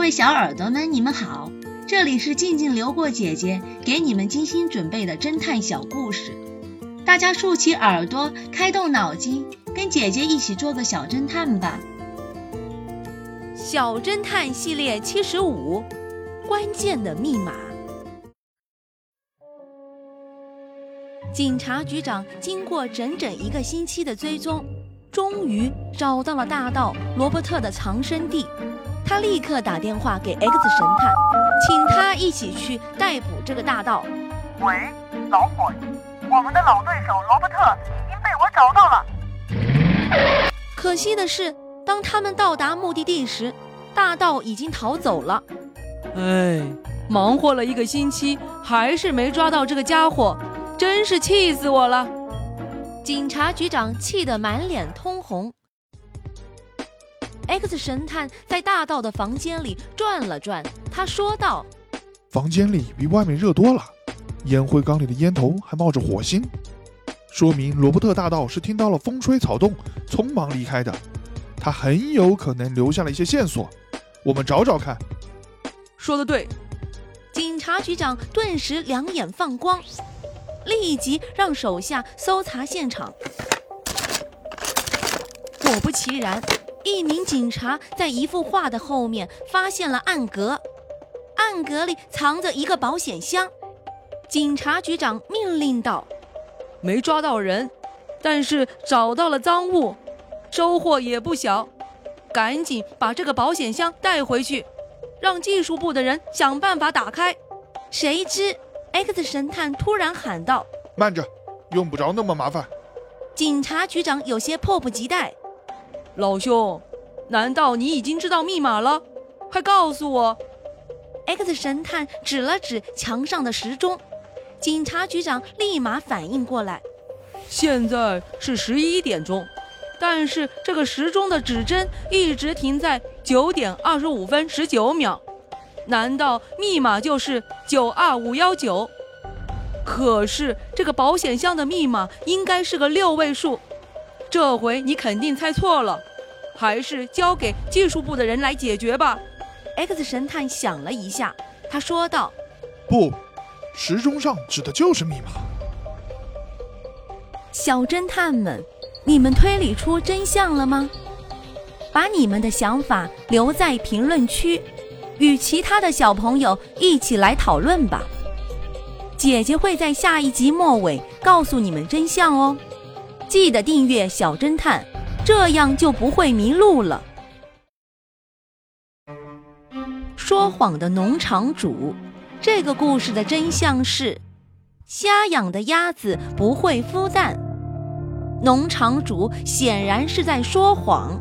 各位小耳朵们，你们好，这里是静静流过姐姐给你们精心准备的侦探小故事，大家竖起耳朵，开动脑筋，跟姐姐一起做个小侦探吧。小侦探系列七十五，关键的密码。警察局长经过整整一个星期的追踪，终于找到了大盗罗伯特的藏身地。他立刻打电话给 X 神探，请他一起去逮捕这个大盗。喂，老伙计，我们的老对手罗伯特已经被我找到了。可惜的是，当他们到达目的地时，大盗已经逃走了。哎，忙活了一个星期，还是没抓到这个家伙。真是气死我了！警察局长气得满脸通红。X 神探在大盗的房间里转了转，他说道：“房间里比外面热多了，烟灰缸里的烟头还冒着火星，说明罗伯特大盗是听到了风吹草动，匆忙离开的。他很有可能留下了一些线索，我们找找看。”说的对，警察局长顿时两眼放光。立即让手下搜查现场。果不其然，一名警察在一幅画的后面发现了暗格，暗格里藏着一个保险箱。警察局长命令道：“没抓到人，但是找到了赃物，收获也不小。赶紧把这个保险箱带回去，让技术部的人想办法打开。”谁知。X 神探突然喊道：“慢着，用不着那么麻烦。”警察局长有些迫不及待：“老兄，难道你已经知道密码了？快告诉我！”X 神探指了指墙上的时钟，警察局长立马反应过来：“现在是十一点钟，但是这个时钟的指针一直停在九点二十五分十九秒。”难道密码就是九二五幺九？可是这个保险箱的密码应该是个六位数，这回你肯定猜错了，还是交给技术部的人来解决吧。X 神探想了一下，他说道：“不，时钟上指的就是密码。”小侦探们，你们推理出真相了吗？把你们的想法留在评论区。与其他的小朋友一起来讨论吧。姐姐会在下一集末尾告诉你们真相哦。记得订阅小侦探，这样就不会迷路了。说谎的农场主，这个故事的真相是：瞎养的鸭子不会孵蛋。农场主显然是在说谎。